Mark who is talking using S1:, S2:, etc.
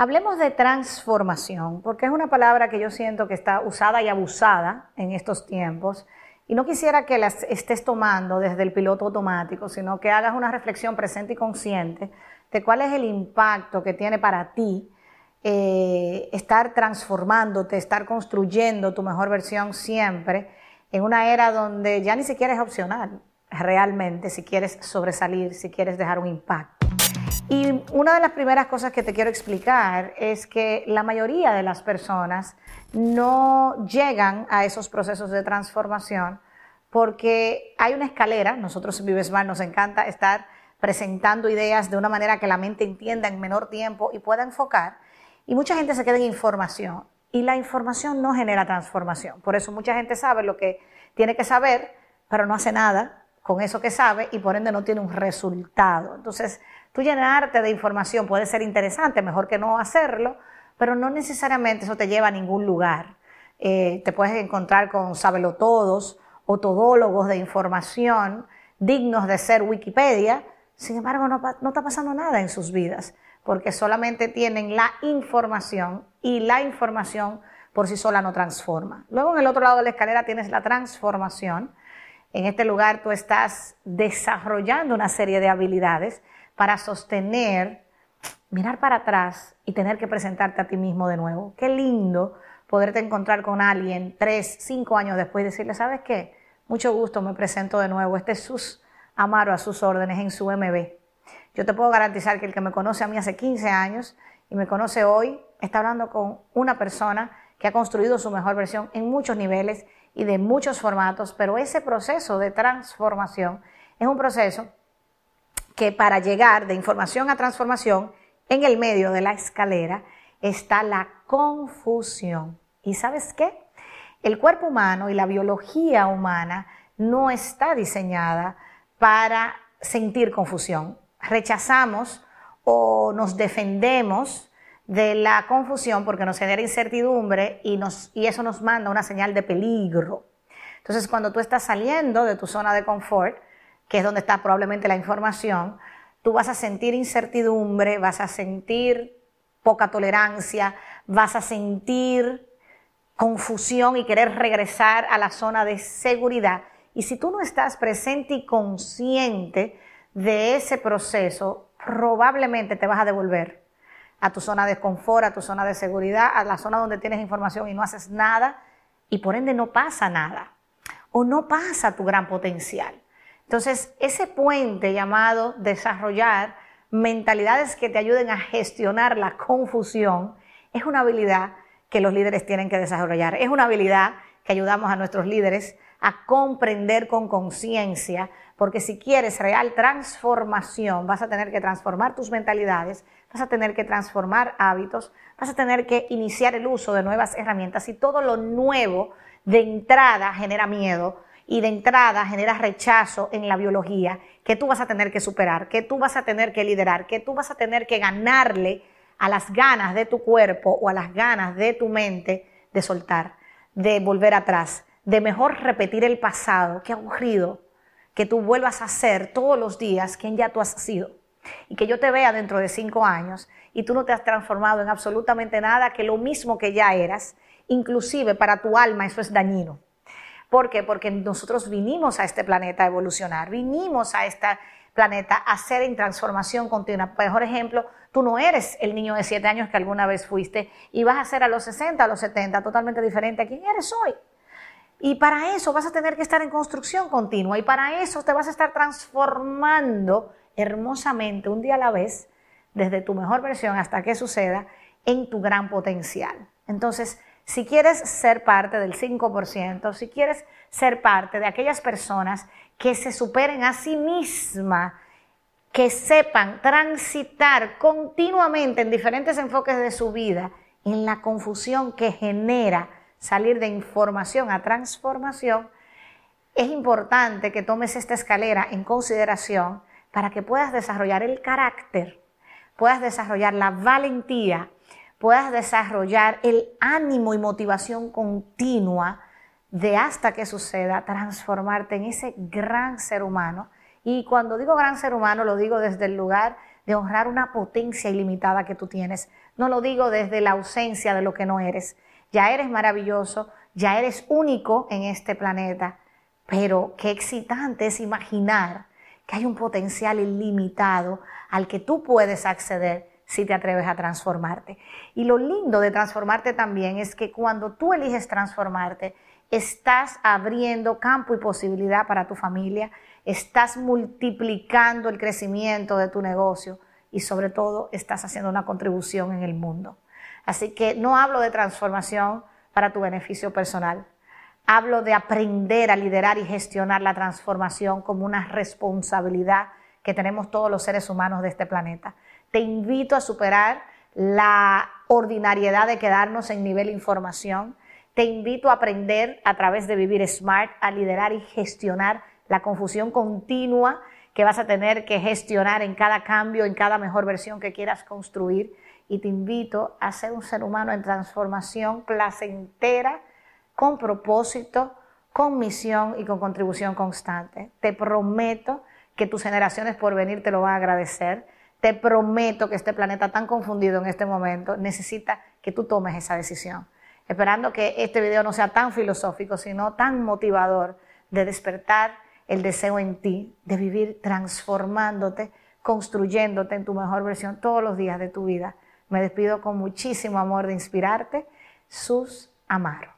S1: Hablemos de transformación, porque es una palabra que yo siento que está usada y abusada en estos tiempos. Y no quisiera que las estés tomando desde el piloto automático, sino que hagas una reflexión presente y consciente de cuál es el impacto que tiene para ti eh, estar transformándote, estar construyendo tu mejor versión siempre en una era donde ya ni siquiera es opcional realmente si quieres sobresalir, si quieres dejar un impacto. Y una de las primeras cosas que te quiero explicar es que la mayoría de las personas no llegan a esos procesos de transformación porque hay una escalera, nosotros en Vivesmart nos encanta estar presentando ideas de una manera que la mente entienda en menor tiempo y pueda enfocar, y mucha gente se queda en información, y la información no genera transformación. Por eso mucha gente sabe lo que tiene que saber, pero no hace nada con eso que sabe y por ende no tiene un resultado. Entonces, Tú llenarte de información puede ser interesante, mejor que no hacerlo, pero no necesariamente eso te lleva a ningún lugar. Eh, te puedes encontrar con sabelotodos o todólogos de información dignos de ser Wikipedia, sin embargo no, no está pasando nada en sus vidas, porque solamente tienen la información y la información por sí sola no transforma. Luego en el otro lado de la escalera tienes la transformación. En este lugar tú estás desarrollando una serie de habilidades para sostener, mirar para atrás y tener que presentarte a ti mismo de nuevo. Qué lindo poderte encontrar con alguien tres, cinco años después y decirle, ¿sabes qué? Mucho gusto, me presento de nuevo. Este es sus Amaro a sus órdenes en su MB. Yo te puedo garantizar que el que me conoce a mí hace 15 años y me conoce hoy está hablando con una persona que ha construido su mejor versión en muchos niveles y de muchos formatos, pero ese proceso de transformación es un proceso que para llegar de información a transformación, en el medio de la escalera está la confusión. ¿Y sabes qué? El cuerpo humano y la biología humana no está diseñada para sentir confusión. Rechazamos o nos defendemos de la confusión porque nos genera incertidumbre y, nos, y eso nos manda una señal de peligro. Entonces, cuando tú estás saliendo de tu zona de confort, que es donde está probablemente la información, tú vas a sentir incertidumbre, vas a sentir poca tolerancia, vas a sentir confusión y querer regresar a la zona de seguridad. Y si tú no estás presente y consciente de ese proceso, probablemente te vas a devolver a tu zona de confort, a tu zona de seguridad, a la zona donde tienes información y no haces nada y por ende no pasa nada o no pasa tu gran potencial. Entonces, ese puente llamado desarrollar mentalidades que te ayuden a gestionar la confusión es una habilidad que los líderes tienen que desarrollar. Es una habilidad que ayudamos a nuestros líderes a comprender con conciencia, porque si quieres real transformación, vas a tener que transformar tus mentalidades, vas a tener que transformar hábitos, vas a tener que iniciar el uso de nuevas herramientas y todo lo nuevo de entrada genera miedo, y de entrada genera rechazo en la biología que tú vas a tener que superar, que tú vas a tener que liderar, que tú vas a tener que ganarle a las ganas de tu cuerpo o a las ganas de tu mente de soltar, de volver atrás, de mejor repetir el pasado. Qué aburrido que tú vuelvas a ser todos los días quien ya tú has sido. Y que yo te vea dentro de cinco años y tú no te has transformado en absolutamente nada que lo mismo que ya eras. Inclusive para tu alma eso es dañino. ¿Por qué? Porque nosotros vinimos a este planeta a evolucionar, vinimos a este planeta a ser en transformación continua. Por ejemplo, tú no eres el niño de 7 años que alguna vez fuiste y vas a ser a los 60, a los 70 totalmente diferente a quien eres hoy. Y para eso vas a tener que estar en construcción continua y para eso te vas a estar transformando hermosamente un día a la vez, desde tu mejor versión hasta que suceda, en tu gran potencial. Entonces, si quieres ser parte del 5%, si quieres ser parte de aquellas personas que se superen a sí mismas, que sepan transitar continuamente en diferentes enfoques de su vida, en la confusión que genera salir de información a transformación, es importante que tomes esta escalera en consideración para que puedas desarrollar el carácter, puedas desarrollar la valentía puedas desarrollar el ánimo y motivación continua de hasta que suceda, transformarte en ese gran ser humano. Y cuando digo gran ser humano, lo digo desde el lugar de honrar una potencia ilimitada que tú tienes. No lo digo desde la ausencia de lo que no eres. Ya eres maravilloso, ya eres único en este planeta, pero qué excitante es imaginar que hay un potencial ilimitado al que tú puedes acceder si te atreves a transformarte. Y lo lindo de transformarte también es que cuando tú eliges transformarte, estás abriendo campo y posibilidad para tu familia, estás multiplicando el crecimiento de tu negocio y sobre todo estás haciendo una contribución en el mundo. Así que no hablo de transformación para tu beneficio personal. Hablo de aprender a liderar y gestionar la transformación como una responsabilidad que tenemos todos los seres humanos de este planeta. Te invito a superar la ordinariedad de quedarnos en nivel información. Te invito a aprender a través de vivir smart, a liderar y gestionar la confusión continua que vas a tener que gestionar en cada cambio, en cada mejor versión que quieras construir. Y te invito a ser un ser humano en transformación placentera, con propósito, con misión y con contribución constante. Te prometo que tus generaciones por venir te lo van a agradecer. Te prometo que este planeta tan confundido en este momento necesita que tú tomes esa decisión. Esperando que este video no sea tan filosófico, sino tan motivador de despertar el deseo en ti de vivir transformándote, construyéndote en tu mejor versión todos los días de tu vida. Me despido con muchísimo amor de inspirarte. Sus Amaro.